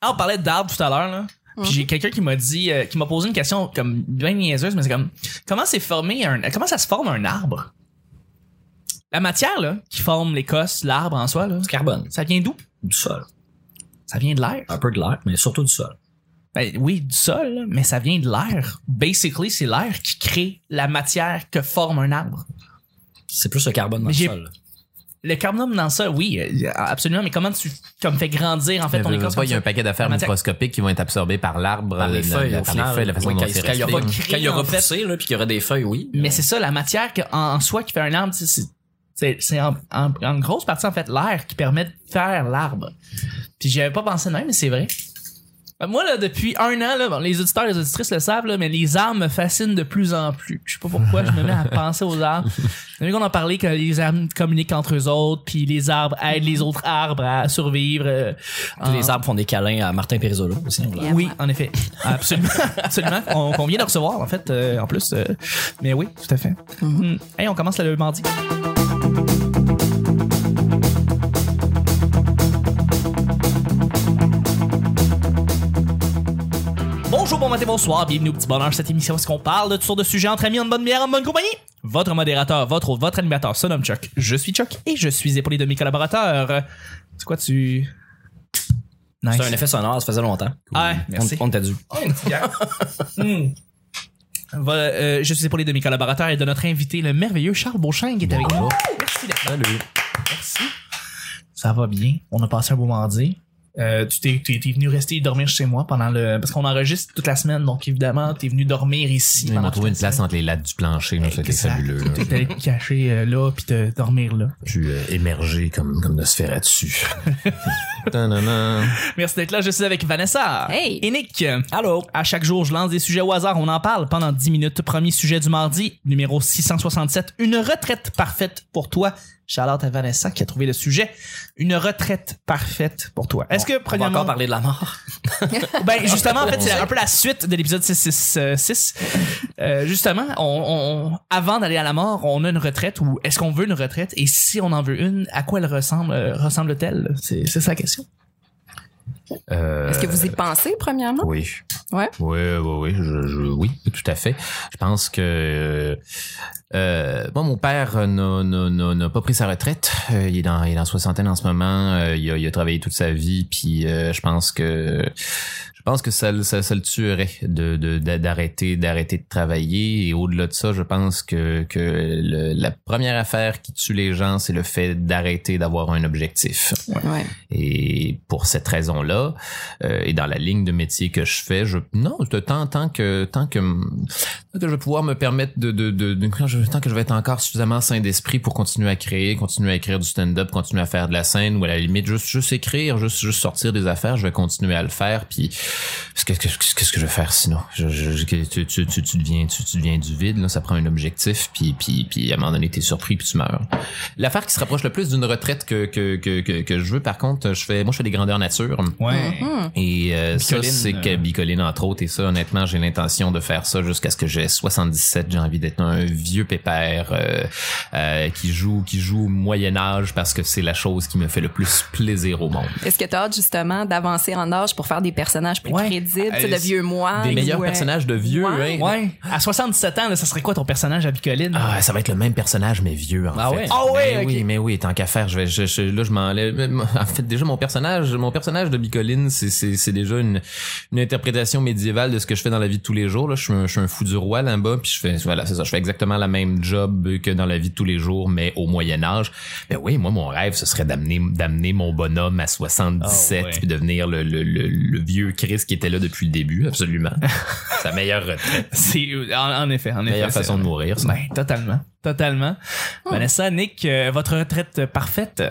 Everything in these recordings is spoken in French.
Ah, on parlait d'arbres tout à l'heure, là. Puis j'ai quelqu'un qui m'a dit, euh, qui m'a posé une question comme bien niaiseuse, mais c'est comme, comment c'est formé un, comment ça se forme un arbre? La matière, là, qui forme l'écosse, l'arbre en soi, là, Du carbone. ça vient d'où? Du sol. Ça vient de l'air? Un peu de l'air, mais surtout du sol. Ben, oui, du sol, là, mais ça vient de l'air. Basically, c'est l'air qui crée la matière que forme un arbre. C'est plus le carbone dans Mais le j'ai- sol. Le carbone dans ça, oui, euh, absolument, mais comment tu comme fais grandir en fait Mais ton comme il y a un paquet d'affaires microscopiques qui vont être absorbées par l'arbre, Par les feuilles, la- par les final. feuilles, la façon Oui, dont quand, c'est quand il y aura, créer, quand il y aura en fait. poussé, là, puis qu'il y aura des feuilles, oui. Mais c'est ça, la matière que, en, en soi qui fait un arbre, c'est- c'est c'est c'est en, en, en grosse partie en fait l'air qui permet de faire l'arbre. Puis j'y avais pas pensé de même, mais c'est vrai. Euh, Moi là depuis un an là, bon, les auditeurs et les auditrices le savent là, mais les arbres me fascinent de plus en plus. Je sais pas pourquoi je me mets à penser aux arbres. Vu qu'on a parlé que les arbres communiquent entre eux autres, puis les arbres aident les autres arbres à survivre. euh, en- les arbres font des câlins à Martin Périsolo aussi. Yeah. oui, en effet. Absolument. Absolument. On, vient de recevoir, en fait, euh, en plus. euh, mais oui, tout à fait. Mm. Hey, on commence le mardi. Bonsoir, bienvenue au Petit Bonheur, cette émission est-ce qu'on parle de toutes sortes de sujets entre amis, en bonne bière, en bonne compagnie. Votre modérateur, votre votre animateur se nomme Chuck. Je suis Chuck et je suis épaulé de mes collaborateurs. C'est quoi tu... Nice. C'est un effet sonore, ça faisait longtemps. Ah, merci. On, on t'a dû. Oh, une petite bière. Hmm. Euh, je suis épaulé de mes collaborateurs et de notre invité, le merveilleux Charles Beauchamp, qui est avec nous. Merci d'être là. Salut. Merci. Ça va bien. On a passé un beau mardi. Euh, tu t'es, t'es, t'es venu rester dormir chez moi pendant le parce qu'on enregistre toute la semaine donc évidemment t'es venu dormir ici Ils pendant m'ont trouvé une place entre les lattes du plancher, c'était fabuleux. là. T'es allé te cacher euh, là puis te dormir là suis euh, émergé comme, comme de se faire dessus. Merci d'être là je suis avec Vanessa Hey. et Nick Allô? À chaque jour, je lance des sujets au hasard. On en parle pendant 10 minutes. Premier sujet du mardi, numéro 667. Une retraite parfaite pour toi. Charlotte à Vanessa qui a trouvé le sujet. Une retraite parfaite pour toi. Est-ce que, On va premièrement, encore parler de la mort. ben, justement, en fait, c'est un peu la suite de l'épisode 666. Euh, justement, on, on- avant d'aller à la mort, on a une retraite ou est-ce qu'on veut une retraite? Et si on en veut une, à quoi elle ressemble, euh, ressemble-t-elle? C'est, c'est la question. Euh, Est-ce que vous y pensez, premièrement? Oui. Ouais. Oui, oui, oui, je, je- oui, tout à fait. Je pense que euh, euh, bon, mon père n'a, pas pris sa retraite. Euh, il est dans, il est dans soixantaine en ce moment. Euh, il, a, il a travaillé toute sa vie, puis euh, je pense que je pense que ça, le- ça, ça le tuerait de, de, de- d'arrêter, d'arrêter de travailler. Et au-delà de ça, je pense que, que le- la première affaire qui tue les gens, c'est le fait d'arrêter d'avoir un objectif. Ouais. Et pour cette raison-là, euh, et dans la ligne de métier que je fais, je non, tant tant que tant que tant que je vais pouvoir me permettre de de de, de- quand je- tant que je vais être encore suffisamment sain d'esprit pour continuer à créer, continuer à écrire du stand-up, continuer à faire de la scène ou à la limite juste juste écrire, juste juste sortir des affaires, je vais continuer à le faire. Puis qu'est-ce que qu'est-ce que je vais faire sinon? Je, je- je- tu, tu, tu, tu deviens tu, tu deviens du vide là, ça prend un objectif puis puis puis à un moment donné t'es surpris puis tu meurs. L'affaire qui se rapproche le plus d'une retraite que que, que que que je veux par contre, je fais moi je fais des grandeurs nature. Ouais. Mhm. Et euh, ça, c'est que euh. Bicoline, entre autres. Et ça, honnêtement, j'ai l'intention de faire ça jusqu'à ce que j'ai 77. J'ai envie d'être un vieux pépère euh, euh, qui joue qui joue au Moyen Âge parce que c'est la chose qui me fait le plus plaisir au monde. Est-ce que tu as hâte, justement, d'avancer en âge pour faire des personnages plus Ouais. crédibles, Euh, de vieux mois? Des meilleurs euh, personnages de vieux, ouais. hein? Ouais. À 77 ans, là, ça serait quoi ton personnage à Bicoline? Ah, ça va être le même personnage, mais vieux, en Ah fait. ouais? Ah ouais, Mais ok. oui, mais oui, tant qu'à faire, je vais, je, je- là, je m'enlève. En fait, déjà, mon personnage, mon personnage de Bicoline, c'est, c'est, c'est déjà une, une interprétation médiévale de ce que je fais dans la vie de tous les jours, là. Je suis un, je suis un fou du roi, là-bas, puis je fais, voilà, c'est ça. Je fais exactement la même job que dans la vie de tous les jours, mais au Moyen-Âge. Ben oui, moi, mon rêve, ce serait d'amener, d'amener mon bonhomme à 77, Ah ouais. puis devenir le, le, le, le vieux Chris qui était là depuis le début, absolument. Sa meilleure retraite. C'est en, en effet, en effet. Meilleure façon de mourir, ça. Ben, totalement, totalement. Vanessa, Nick, euh, votre retraite parfaite?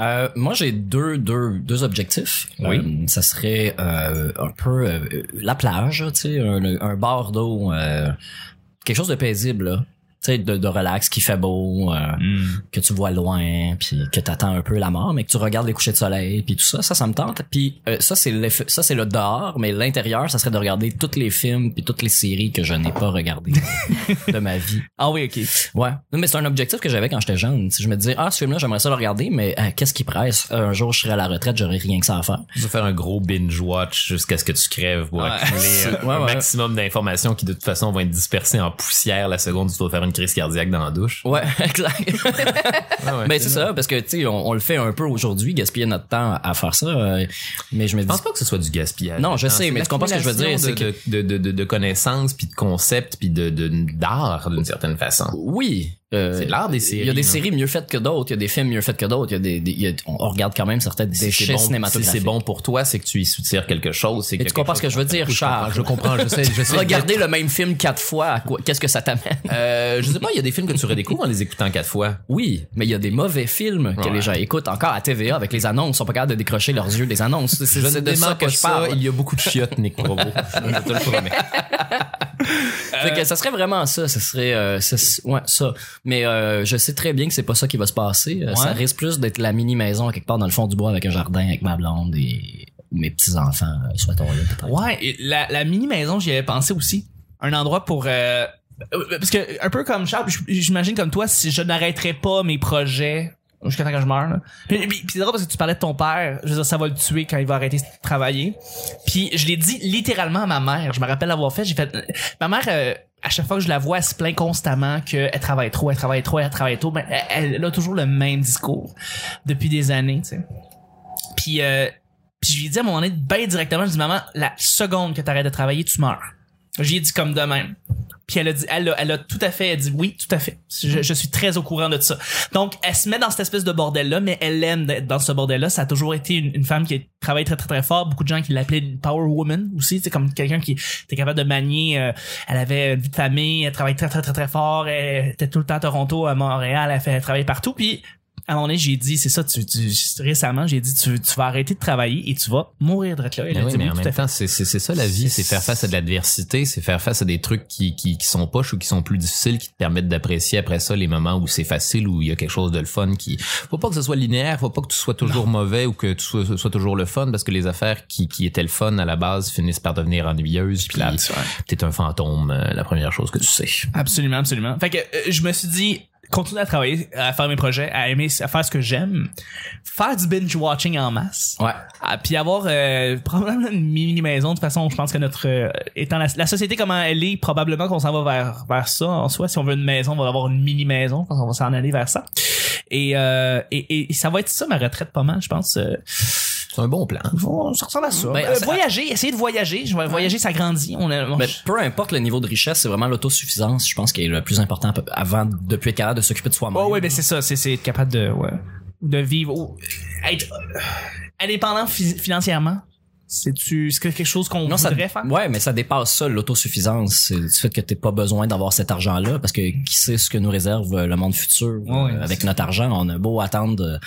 Euh, moi, j'ai deux, deux, deux objectifs. Oui. Euh, ça serait euh, un peu euh, la plage, tu sais, un, un bord d'eau, euh, quelque chose de paisible, là. Sais, de, de relax, qui fait beau, euh, que tu vois loin, puis que t'attends un peu la mort, mais que tu regardes les couchers de soleil, puis tout ça, ça, ça me tente. Puis euh, ça, c'est l'effet- ça, c'est le dehors, mais l'intérieur, ça serait de regarder tous les films puis toutes les séries que je n'ai pas regardées de ma vie. Ah oui, ok. Ouais. Non, mais c'est un objectif que j'avais quand j'étais jeune. Si je me disais, ah, ce film-là, j'aimerais ça le regarder, mais euh, qu'est-ce qui presse? Euh, un jour, je serai à la retraite, j'aurai rien que ça à faire. Tu vas faire un gros binge watch jusqu'à ce que tu crèves pour Ouais. accumuler un, Ouais, un ouais. maximum d'informations qui de toute façon vont être dispersées en poussière la seconde où tu dois faire une crise cardiaque dans la douche. Ouais, exact. Ah ouais, ben c'est ça, parce que tu sais, on, on le fait un peu aujourd'hui, gaspiller notre temps à faire ça. euh, mais je me Je dis, pense pas que ce soit du gaspillage. Non, je sais, mais tu comprends ce que je veux dire, c'est de, de, de, de, de connaissances puis de concepts puis de de- d'art d'une certaine façon. oui. Euh, C'est de l'art des séries. Il y a des séries mieux faites que d'autres, il y a des films mieux faits que d'autres, il y a des, des- y a- on regarde quand même certaines Si déchets c'est bon, si cinématographiques. c'est bon pour toi, c'est que tu y soutires quelque chose. c'est tu comprends ce que je veux dire, Charles? Je comprends, je sais, je sais. Regarder le même film quatre fois, qu'est-ce que ça t'amène? Euh, je sais pas, il y a des films que tu redécouvres en les écoutant quatre fois. Oui, mais il y a des mauvais films que Ouais. les gens écoutent encore à TVA avec les annonces, ils sont pas capables de décrocher leurs yeux des annonces. C'est- de ça que je ça. parle. Il y a beaucoup de chiottes, Nick Provo. je te le promets. Ça serait vraiment ça, ce serait euh, ça- ouais ça. Mais euh, je sais très bien que c'est pas ça qui va se passer. Euh, Ça risque plus d'être la mini maison quelque part dans le fond du bois avec un jardin avec ma blonde et mes petits enfants, souhaitons là peut-être. Ouais, et la, la mini maison, j'y avais pensé aussi. Un endroit pour euh, euh, parce que un peu comme Charles, j'imagine comme toi, si je n'arrêterais pas mes projets jusqu'à temps que je meure. Là. Puis, puis- puis c'est drôle parce que tu parlais de ton père. Je veux dire, ça va le tuer quand il va arrêter de travailler. Puis je l'ai dit littéralement à ma mère. Je me rappelle l'avoir fait. J'ai fait. Ma mère. euh, à chaque fois que je la vois, elle se plaint constamment qu'elle travaille trop, elle travaille trop, elle travaille trop. Mais elle, elle a toujours le même discours depuis des années, tu sais. Puis, euh, je lui dit à un moment donné, ben directement, je dis maman, la seconde que t'arrêtes de travailler, tu meurs. J'ai dit comme de même. Puis elle a dit, elle a, elle a tout à fait, elle dit oui, tout à fait. Je, suis très au courant de ça. Donc elle se met dans cette espèce de bordel là, mais elle aime d'être dans ce bordel là. Ça a toujours été une, femme qui travaille très très très fort. Beaucoup de gens qui l'appelaient une power woman aussi, c'est comme quelqu'un qui était capable de manier. euh, elle avait une vie de famille, elle travaille très très très très fort. Elle était tout le temps à Toronto, à Montréal, elle fait elle travaille partout. Puis à un moment donné, j'ai dit, c'est ça, tu, tu, récemment, j'ai dit, tu, tu vas arrêter de travailler et tu vas mourir de là. Mais oui, dit, mais en même temps, c'est ça la vie, c'est faire face à de l'adversité, c'est faire face à des trucs qui, qui, qui sont poches ou qui sont plus difficiles, qui te permettent d'apprécier après ça les moments où c'est facile, où il y a quelque chose de le fun qui... Faut pas que ce soit linéaire, faut pas que tu sois toujours mauvais ou que tu sois, toujours le fun, parce que les affaires qui, qui étaient le fun à la base finissent par devenir ennuyeuses, puis t'es un fantôme, euh, la première chose que tu sais. Absolument, absolument. Fait que euh, je me suis dit, continuer à travailler, à faire mes projets, à aimer, à faire ce que j'aime, faire du binge watching en masse. Ouais. Ah, puis avoir euh, probablement une mini maison. De toute façon, je pense que notre euh, étant la, la société comment elle est, probablement qu'on s'en va vers vers ça. En soi, si on veut une maison, on va avoir une mini maison. Je pense qu'on va s'en aller vers ça. Et, euh, et, et ça va être ça ma retraite pas mal, je pense. C'est un bon plan. bon, ça ressemble à ça. Ben, Euh, ça- voyager, essayer de voyager. Je vais voyager, ça grandit. On a, on- Mais peu importe le niveau de richesse, c'est vraiment l'autosuffisance, je pense, qui est le plus important avant depuis être capable de s'occuper de soi-même. Oh ouais, ben c'est ça, c'est c'est être capable de ouais, de vivre ou être euh, indépendant fi- financièrement. C'est tu c'est quelque chose qu'on Non, ça, voudrait faire? ouais, mais ça dépasse ça, l'autosuffisance. C'est du fait que t'as pas besoin d'avoir cet argent-là, parce que qui sait ce que nous réserve euh, le monde futur Ouais, euh, avec notre argent. On a beau attendre, euh,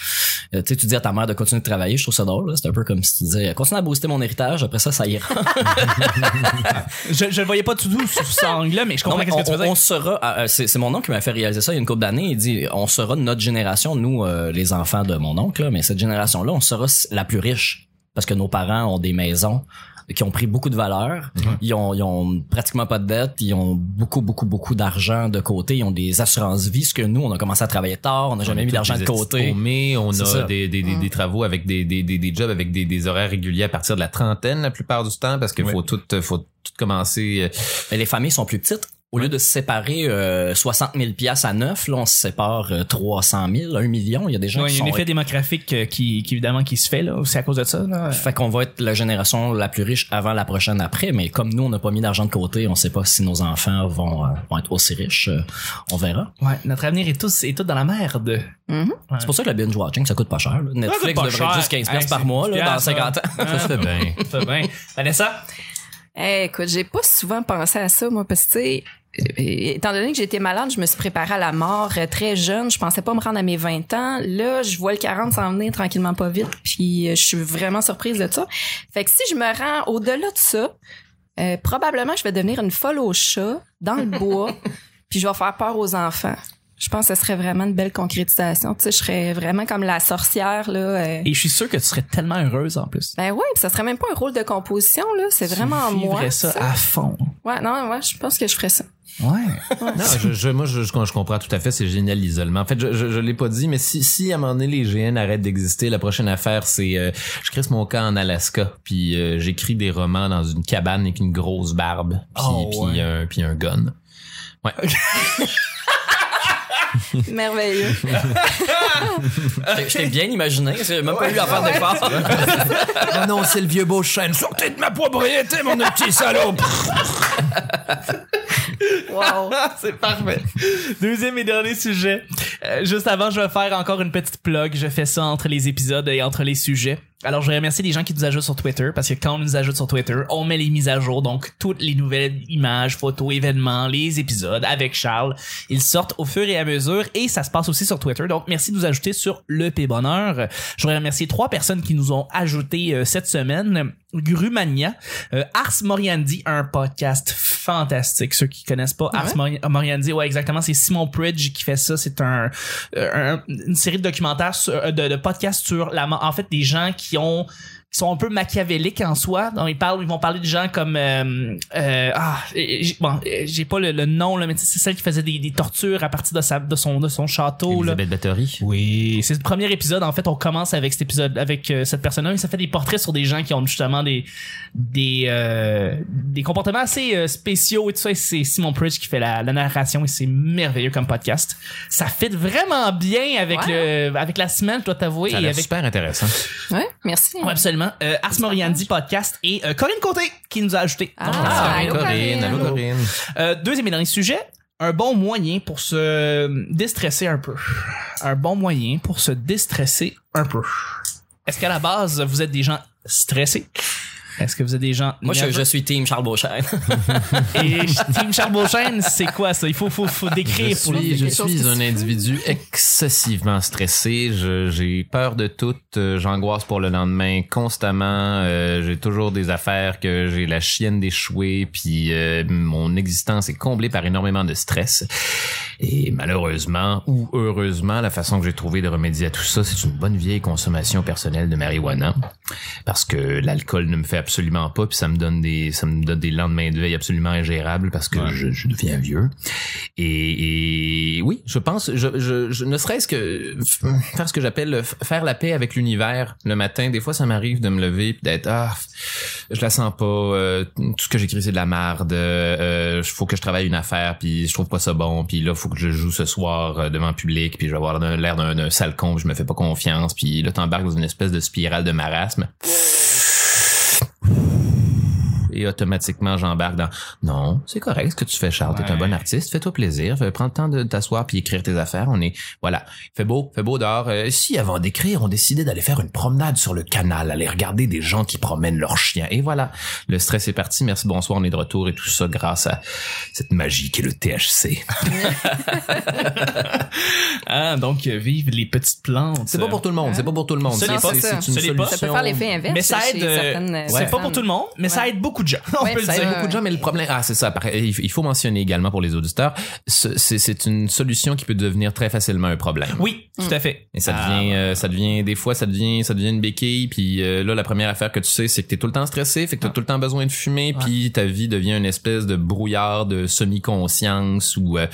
euh, tu sais, tu dis à ta mère de continuer de travailler, je trouve ça drôle. C'est un peu comme si tu disais, continue à booster mon héritage, après ça, ça ira. Je je le voyais pas tout doux sous cet angle-là, mais je comprends Non, mais qu'est-ce que tu veux on, dire. on sera, ah, euh, c'est c'est mon oncle qui m'a fait réaliser ça il y a une couple d'années. Il dit, on sera notre génération, nous, euh, les enfants de mon oncle, là, mais cette génération-là, on sera la plus riche parce que nos parents ont des maisons qui ont pris beaucoup de valeur. Ils, ont, ils ont pratiquement pas de dette. Ils ont beaucoup, beaucoup, beaucoup d'argent de côté. Ils ont des assurances vie. Ce que nous, on a commencé à travailler tard. On n'a jamais mis d'argent de côté. Mais on a des, des, des, des travaux avec des, des, des, des jobs avec des, des horaires réguliers à partir de la trentaine la plupart du temps parce qu'il faut tout faut tout commencer euh, Mais les familles sont plus petites. Au lieu de se séparer euh, 60 000 piastres à neuf, là, on se sépare euh, 300 000, 1 million. Il y a des gens Ouais, qui il y a un effet démographique euh, qui, qui évidemment qui se fait là, c'est à cause de ça là? Fait qu'on va être la génération la plus riche avant la prochaine après, mais comme nous, on n'a pas mis d'argent de côté, on sait pas si nos enfants vont, euh, vont être aussi riches. euh, on verra. Ouais, notre avenir est tous est tout dans la merde. Mhm. C'est pour ça que le binge watching, ça coûte pas cher. là. Netflix pas devrait cher. être juste 15 pièces Hey, par mois là, 10 dans piastres, 50 ans. ça se fait bien. Ça bien. Vanessa? Eh, écoute, j'ai pas souvent pensé à ça, moi, parce que, tu sais, euh, étant donné que j'étais malade, je me suis préparée à la mort euh, très jeune. Je pensais pas me rendre à mes 20 ans. Là, je vois le 40 s'en venir tranquillement pas vite. Puis, euh, je suis vraiment surprise de ça. Fait que si je me rends au-delà de ça, euh, probablement, je vais devenir une folle au chat dans le bois. puis je vais faire peur aux enfants. Je pense que ce serait vraiment une belle concrétisation. Tu sais, je serais vraiment comme la sorcière là. euh. Et je suis sûr que tu serais tellement heureuse en plus. Ben ouais, puis ça serait même pas un rôle de composition là, c'est vraiment tu moi. vivrais ça, ça. à fond. Ouais, non, ouais, je pense que je ferais ça. Ouais. Non, je, je- moi, je, je, je comprends tout à fait. C'est génial l'isolement. En fait, je, je, je l'ai pas dit, mais si, si à un moment donné les GN arrêtent d'exister, la prochaine affaire, c'est euh, je crée mon camp en Alaska, puis euh, j'écris des romans dans une cabane avec une grosse barbe, puis Oh, puis ouais. un puis un gun. Ouais. Merveilleux. Je t'ai bien imaginé. J'ai même pas eu à faire d'efforts. Ah non, c'est le vieux beau chêne. Sortez de ma propriété, mon petit salaud. Wow. c'est parfait. Deuxième et dernier sujet. Euh, juste avant, je vais faire encore une petite plug. Je fais ça entre les épisodes et entre les sujets. Alors, je remercie les gens qui nous ajoutent sur Twitter parce que quand on nous ajoute sur Twitter, on met les mises à jour. Donc, toutes les nouvelles images, photos, événements, les épisodes avec Charles, ils sortent au fur et à mesure et ça se passe aussi sur Twitter. Donc, merci de nous ajouter sur le P Bonheur. Je voudrais remercier trois personnes qui nous ont ajouté euh, cette semaine. Grumania, euh, Ars Moriandi, un podcast fantastique. Ceux qui connaissent pas Ars Mori- Moriandi, ouais, exactement, c'est Simon Pridge qui fait ça. C'est un, euh, un- une série de documentaires, sur- euh, de, de podcasts sur la, en fait, des gens qui ont qui sont un peu machiavéliques en soi. Donc, ils parlent, ils vont parler de gens comme euh, euh, ah, j'ai- bon, j'ai pas le, le nom là, mais c'est celle qui faisait des, des tortures à partir de sa de son de son château là. Elisabeth Bathory. Oui, c'est le premier épisode. En fait, on commence avec cet épisode, avec euh, cette personne-là. Et ça fait des portraits sur des gens qui ont justement des des euh, des comportements assez euh, spéciaux et tout ça. Et c'est Simon Pridge qui fait la, la narration et c'est merveilleux comme podcast. Ça fit vraiment bien avec le avec la semaine, je dois t'avouer, Ça a et l'air avec super intéressant. Ouais, merci. Ouais, absolument. Euh, Ars Moriandi podcast et euh, Corinne Côté qui nous a ajouté. Ah, Donc, Ah, allô, Corinne, Corinne. allô Corinne. euh, deuxième et dernier sujet, un bon moyen pour se déstresser un peu. Un bon moyen pour se déstresser un peu. Est-ce qu'à la base, vous êtes des gens stressés? Est-ce que vous êtes des gens Moi, je, suis team Charles Beauchesne. Et Team Charles Beauchesne, c'est quoi ça? Il faut, faut, faut décrire Je pour suis, je suis un individu excessivement stressé. J'ai peur de tout. Euh, J'angoisse pour le lendemain constamment. Euh, j'ai toujours des affaires que j'ai la chienne d'échouer. Puis euh, mon existence est comblée par énormément de stress. Et malheureusement ou heureusement, la façon que j'ai trouvé de remédier à tout ça, c'est une bonne vieille consommation personnelle de marijuana. Parce que l'alcool ne me fait absolument pas, puis ça me donne des, ça me donne des lendemains de veille absolument ingérables parce que je, je deviens vieux. Et, et oui, je pense, je, je, je ne serait-ce que faire ce que j'appelle faire la paix avec l'univers le matin. Des fois, ça m'arrive de me lever puis d'être ah, je la sens pas. euh, tout ce que j'écris c'est de la marde. Euh, faut que je travaille une affaire puis je trouve pas ça bon. Puis là, faut que je joue ce soir euh, devant le public puis je vais avoir l'air d'un sale con. Je me fais pas confiance. Puis là, t'embarques dans une espèce de spirale de marasme et automatiquement j'embarque dans non c'est correct ce que tu fais Charles t'es un bon artiste fais-toi plaisir prends le temps de t'asseoir puis écrire tes affaires on est voilà fait beau fait beau dehors Euh, si avant d'écrire on décidait d'aller faire une promenade sur le canal aller regarder des gens qui promènent leurs chiens et voilà le stress est parti merci bonsoir on est de retour et tout ça grâce à cette magie qui est le THC Ah, donc, euh, vive les petites plantes. c'est pas pour tout le monde c'est pas pour tout le monde Ce C'est- ça. une Ce n'est pas- Ça peut solution faire l'effet inverse. Mais ça aide, euh, certaines C'est pas pour tout le monde, mais ça Ouais. aide beaucoup de gens. On Ouais, peut le ça dire. aide beaucoup de gens, mais le problème, ah, c'est ça. Il faut mentionner également pour les auditeurs, ce- c'est c'est une solution qui peut devenir très facilement un problème. Oui, tout à fait. Et ça Ah, devient, euh, ça devient, des fois, ça devient, ça devient une béquille. Puis euh, là, la première affaire que tu sais, c'est que t'es tout le temps stressé, fait que t'as tout le temps besoin de fumer, puis ta vie devient une espèce de brouillard de semi-conscience où euh,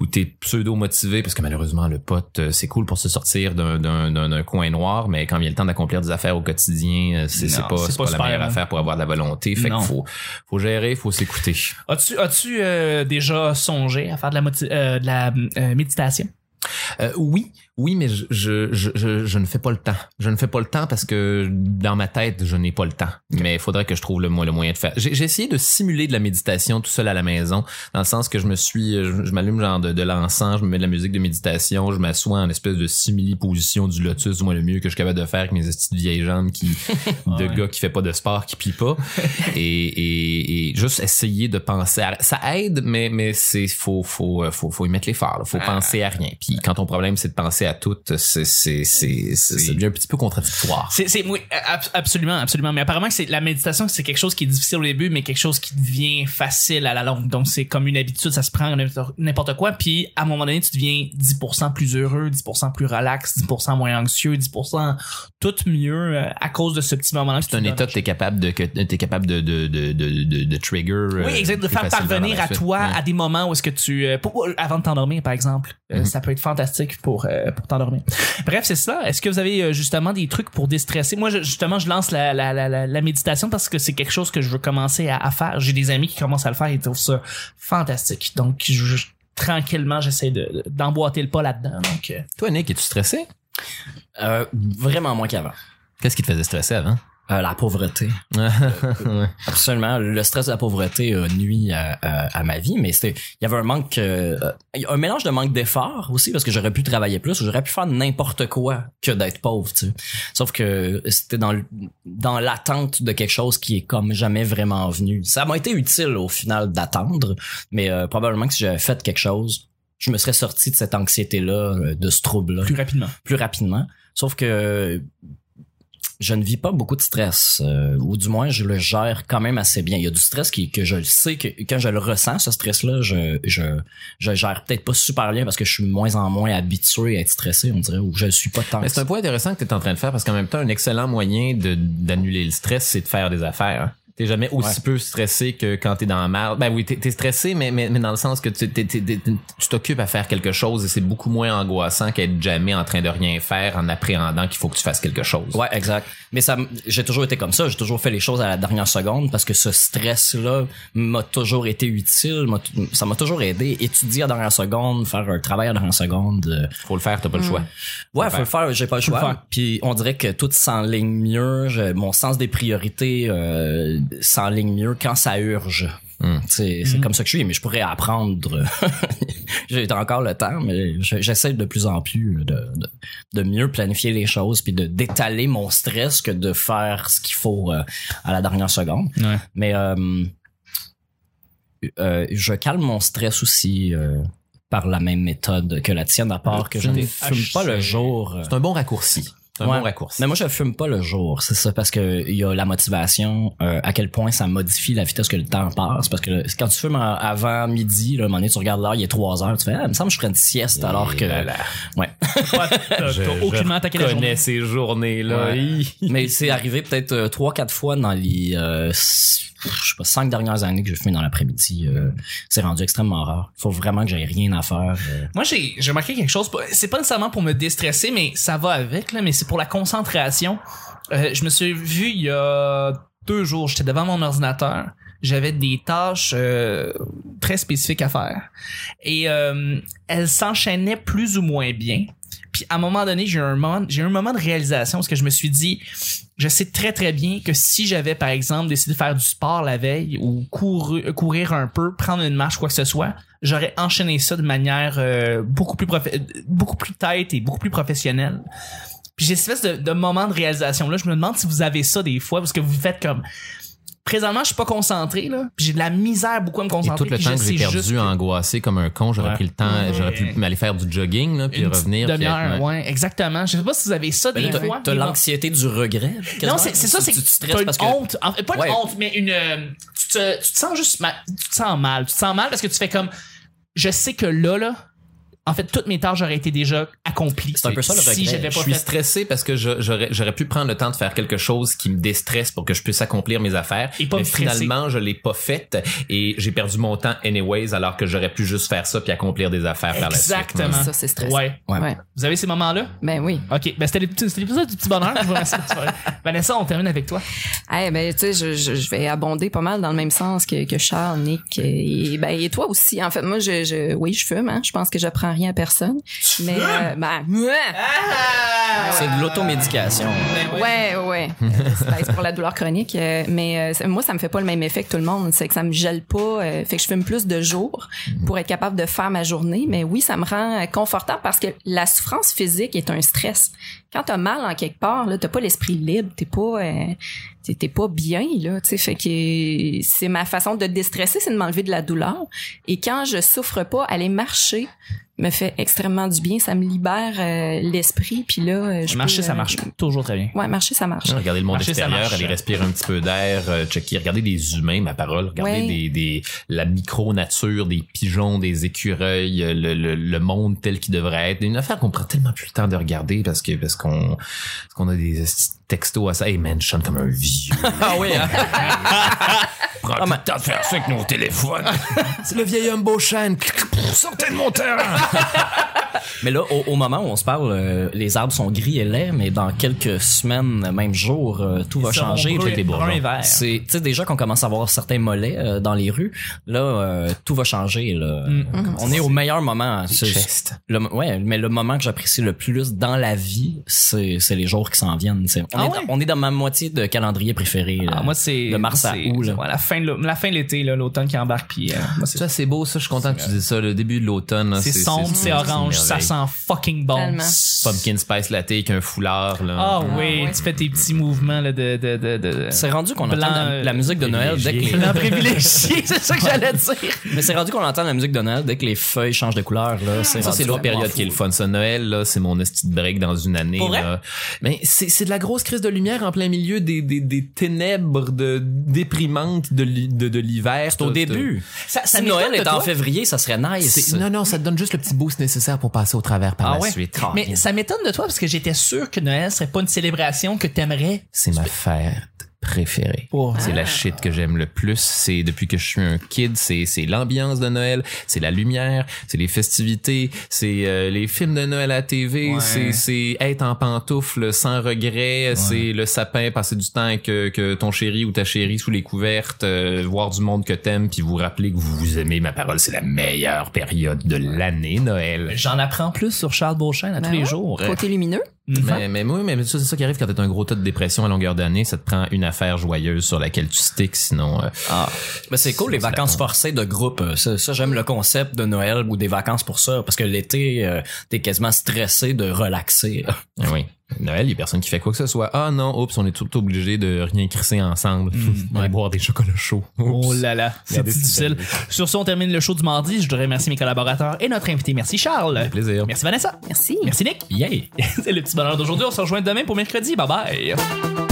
où t'es pseudo motivé parce que malheureusement le pote, euh, c'est cool pour se sortir d'un d'un d'un d'un coin noir, mais quand il y a le temps d'accomplir des affaires au quotidien, euh, c'est pas, pas pas, la meilleure hein. affaire pour avoir de la volonté. Fait qu'il faut faut gérer, faut s'écouter. As-tu as-tu euh, déjà songé à faire de la, euh, euh, méditation? Euh, oui, oui, mais je, je, je, je, ne fais pas le temps. Je ne fais pas le temps parce que dans ma tête, je n'ai pas le temps. Mais il faudrait que je trouve le, le moyen de faire. J'ai essayé de simuler de la méditation tout seul à la maison, dans le sens que je me suis, je, je m'allume genre de, de l'encens, je me mets de la musique de méditation, je m'assois en espèce de simili-position du lotus, moi le mieux que je suis capable de faire avec mes petites vieilles jambes qui, de Ouais. gars qui fait pas de sport, qui plie pas. et, et, et juste essayer de penser à, ça aide, mais, mais c'est, faut, faut, euh, faut, faut y mettre l'effort, faut penser à rien. Puis quand problème c'est de penser à tout, c'est c'est c'est c'est devient un petit peu contradictoire. C'est, c'est, oui, ab- absolument, absolument. Mais apparemment c'est la méditation, c'est quelque chose qui est difficile au début, mais quelque chose qui devient facile à la longue. Donc c'est comme une habitude, ça se prend n'importe- quoi. Puis à un moment donné, tu deviens 10% plus heureux, 10% plus relax, 10% moins anxieux, 10% tout mieux euh, à cause de ce petit moment-là. C'est un état que t'es capable de que t'es capable de de de de de, trigger. euh, Oui, exact, de faire parvenir à toi à des moments où est-ce que tu euh, avant de t'endormir par exemple, Euh, Mhm. ça peut être fantastique pour euh, pour t'endormir. Bref, c'est ça. Est-ce que vous avez euh, justement des trucs pour déstresser? Moi, je- justement, je lance la, la, la, la, la méditation parce que c'est quelque chose que je veux commencer à, à faire. J'ai des amis qui commencent à le faire et ils trouvent ça fantastique. Donc, je, je- tranquillement, j'essaie de d'emboîter le pas là-dedans. Donc, euh, Toi, Nick, es-tu stressé? Euh, vraiment moins qu'avant. Qu'est-ce qui te faisait stresser avant? Euh, la pauvreté. Absolument. Le stress de la pauvreté a nuit à, à- à ma vie, mais c'était, il y avait un manque, euh, un mélange de manque d'effort aussi parce que j'aurais pu travailler plus, j'aurais pu faire n'importe quoi que d'être pauvre, tu sais. Sauf que c'était dans dans l'attente de quelque chose qui est comme jamais vraiment venu. Ça m'a été utile au final d'attendre, mais euh, probablement que si j'avais fait quelque chose, je me serais sorti de cette anxiété-là, de ce trouble-là plus rapidement. plus rapidement. Sauf que je ne vis pas beaucoup de stress, euh, ou du moins je le gère quand même assez bien. Il y a du stress qui, que je le sais que quand je le ressens, ce stress-là, je, je, je gère peut-être pas super bien parce que je suis moins en moins habitué à être stressé, on dirait, ou je suis pas tant. C'est un point intéressant que tu es en train de faire parce qu'en même temps, un excellent moyen de d'annuler le stress, c'est de faire des affaires. T'es jamais aussi Ouais. peu stressé que quand t'es dans la merde. Ben oui, t'es es stressé, mais, mais, mais dans le sens que tu t'occupes à faire quelque chose et c'est beaucoup moins angoissant qu'être jamais en train de rien faire en appréhendant qu'il faut que tu fasses quelque chose. Ouais, exact. Mais ça, j'ai toujours été comme ça. J'ai toujours fait les choses à la dernière seconde parce que ce stress-là m'a toujours été utile. Ça m'a toujours aidé. Étudier à la dernière seconde, faire un travail à la dernière seconde. euh, Faut le faire, t'as pas le choix. Ouais, Faut faut le faire, j'ai pas le choix. Puis on dirait que tout s'enligne mieux, mon sens des priorités euh, s'enligne mieux quand ça urge. Hmm. C'est c'est comme ça que je suis, mais je pourrais apprendre. J'ai encore le temps, mais je- j'essaie de plus en plus de, de, de mieux planifier les choses puis de d'étaler mon stress que de faire ce qu'il faut euh, à la dernière seconde. Ouais. Mais euh, euh, je calme mon stress aussi euh, par la même méthode que la tienne, à part que je ne fume pas le jour. C'est un bon raccourci. Un Ouais. bon raccourci. Mais moi, je fume pas le jour. C'est ça, parce que il y a la motivation, euh, à quel point ça modifie la vitesse que le temps passe. Parce que quand tu fumes avant midi, là, à un moment donné, tu regardes l'heure, il est 3 heures, tu fais, ah, il me semble que je ferais une sieste alors que, là là. ouais. Ouais, t'as aucunement attaqué la connais journée. ces journées-là. Ouais. Mais c'est arrivé peut-être euh, trois, quatre fois dans les, euh, je sais pas, cinq dernières années que j'ai fumé dans l'après-midi. euh, c'est rendu extrêmement rare. Faut vraiment que j'aie rien à faire. euh. Moi, j'ai j'ai remarqué quelque chose. C'est pas nécessairement pour me déstresser, mais ça va avec, là, mais c'est pour la concentration. Euh, je me suis vu il y a deux jours, j'étais devant mon ordinateur. J'avais des tâches euh, très spécifiques à faire. Et euh, elles s'enchaînaient plus ou moins bien. Puis à un moment donné, j'ai eu un moment, j'ai un moment de réalisation parce que je me suis dit, je sais très très bien que si j'avais par exemple décidé de faire du sport la veille ou courir, courir un peu, prendre une marche quoi que ce soit, j'aurais enchaîné ça de manière euh, beaucoup plus beaucoup plus tête et beaucoup plus professionnelle. Puis j'ai cette espèce de moment de réalisation là, je me demande si vous avez ça des fois parce que vous faites comme présentement je suis pas concentré là, puis j'ai de la misère beaucoup à me Et concentrer. tout le temps je que j'ai perdu juste angoissé comme un con, j'aurais Ouais. pris le temps, Ouais. j'aurais pu m'aller faire du jogging, là, puis une revenir. puis demi-heure, être- ouais. exactement. Je sais pas si vous avez ça des Ben fois. T'as l'anxiété du regret. Non, c'est c'est ça, c'est Tu que te stresses t'as une parce que honte. En fait, pas Ouais. une honte, mais une. euh, tu, te, tu te sens juste mal. Tu te sens mal. Tu te sens mal parce que tu fais comme. Je sais que là, là. En fait, toutes mes tâches auraient été déjà accomplies. C'est un peu ça, le Si regret. j'avais Je pas suis fait. stressé parce que je- j'aurais j'aurais pu prendre le temps de faire quelque chose qui me déstresse pour que je puisse accomplir mes affaires. Et pas mais finalement, je l'ai pas fait et j'ai perdu mon temps anyways alors que j'aurais pu juste faire ça puis accomplir des affaires par la suite. Exactement. Ça, c'est stressant. Ouais. Ouais. Ouais. Vous avez ces moments-là? Ben oui. Ok, ben c'était l'épisode du petit bonheur. Je vous remercie. Vanessa, on termine avec toi. Eh ben tu sais, je, je, je vais abonder pas mal dans le même sens que, que Charles, Nick et ben et toi aussi. En fait, moi, je, je oui, je fume. Hein. Je pense que j'apprends rien à personne. Mais euh, ben, ouais, C'est de l'automédication. Ben ouais, ouais. C'est ben, c'est pour la douleur chronique. euh, mais euh, moi, ça me fait pas le même effet que tout le monde. C'est que ça me gèle pas. euh, fait que je fume plus de jours pour être capable de faire ma journée. Mais oui, ça me rend confortable parce que la souffrance physique est un stress. Quand t'as mal en quelque part, là, t'as pas l'esprit libre. T'es pas, euh, t'es t'es pas bien là. Tu sais, fait que c'est ma façon de déstresser, c'est de m'enlever de la douleur. Et quand je souffre pas, aller marcher me fait extrêmement du bien. Ça me libère euh, l'esprit. Puis là, euh, je Marcher, peux, ça marche toujours très bien. Ouais, marcher, ça marche. Regardez le monde Marcher, extérieur, aller respirer un petit peu d'air, euh, checker, regardez des humains, ma parole, regardez Ouais. des, des, la micro-nature, des pigeons, des écureuils, le, le, le monde tel qu'il devrait être. Une affaire qu'on prend tellement plus le temps de regarder parce que parce qu'on parce qu'on a des textos à ça. Hey man, je chante comme un vieux. Ah oui, hein? Prends plus le temps de faire ça avec nos téléphones. C'est le vieil homme Beauchesne. Sortez de mon terrain. Mais là, au, au moment où on se parle, euh, les arbres sont gris et laids, mais dans quelques semaines, même jours, euh, tout va Ils changer. brun- les bourgeons. brun et vert. C'est, tu sais, déjà qu'on commence à voir certains mollets euh, dans les rues, là, euh, tout va changer. Là. On est au meilleur moment. C'est- Chest. le, ouais, mais le moment que j'apprécie le plus dans la vie, c'est, c'est les jours qui s'en viennent. C'est- on, Ah est, ouais? on est dans ma moitié de calendrier préféré. là. Ah, moi, c'est. de mars à août. Là. ouais, la fin de la fin de l'été, là, l'automne qui embarque, puis euh, moi, c'est Ça, c'est beau, ça. Je suis content que tu dises ça. Le début de l'automne. là, c'est sombre, c'est orange, ça sent fucking bon. Tellement. Pumpkin Spice Latte avec un foulard, là. Ah Ah, oui, ouais. tu fais tes petits mouvements là, de, de, de, de... C'est rendu qu'on entend la, la musique de Noël dès que les, Blanc privilégié, c'est ça que j'allais dire. mais c'est rendu qu'on entend la musique de Noël dès que les feuilles changent de couleur là. C'est Ça, c'est l'autre période qui est le fun. Ça, Noël, là, c'est mon esti de break dans une année, Pour vrai? là. Mais c'est, c'est de la grosse crise de lumière en plein milieu des, des, des ténèbres de, déprimantes de, de, de l'hiver. C'est au début. Ça, ça Si Noël est en février, ça serait nice. Non, non, ça te donne juste le petit boost nécessaire pour passer au travers par Ah la ouais? suite. Mais ça m'étonne de toi parce que j'étais sûr que Noël serait pas une célébration que t'aimerais. C'est ma fête préférée. Oh. C'est la shit que j'aime le plus. C'est depuis que je suis un kid, c'est c'est l'ambiance de Noël, c'est la lumière, c'est les festivités, c'est euh, les films de Noël à la TV, Ouais. c'est c'est être en pantoufles sans regret, c'est le sapin, passer du temps avec euh, que ton chéri ou ta chérie sous les couvertes, euh, voir du monde que t'aimes, puis vous rappeler que vous vous aimez. Ma parole, c'est la meilleure période de l'année Noël. J'en apprends plus sur Charles Beauchesne à Ben tous les jours. Côté lumineux? Mhm. Mais, mais oui, mais c'est ça qui arrive quand t'as un gros tas de dépression à longueur d'année. Ça te prend une affaire joyeuse sur laquelle tu sticks, sinon... euh, Ah. Mais c'est cool les vacances forcées de groupe. Euh, Ça, ça, j'aime le concept de Noël ou des vacances pour ça parce que l'été euh, t'es quasiment stressé de relaxer. Ah oui. Noël, il y a personne qui fait quoi que ce soit. Ah non, oups, on est tout obligé de rien crisser ensemble. On va boire des chocolats chauds. Oh là là, c'est difficile. Sur ce, on termine le show du mardi. Je voudrais remercier mes collaborateurs et notre invité. Merci Charles. Plaisir. Merci Vanessa. Merci. Merci Nick. Yeah. C'est le petit bonheur d'aujourd'hui. On se rejoint demain pour mercredi. Bye bye.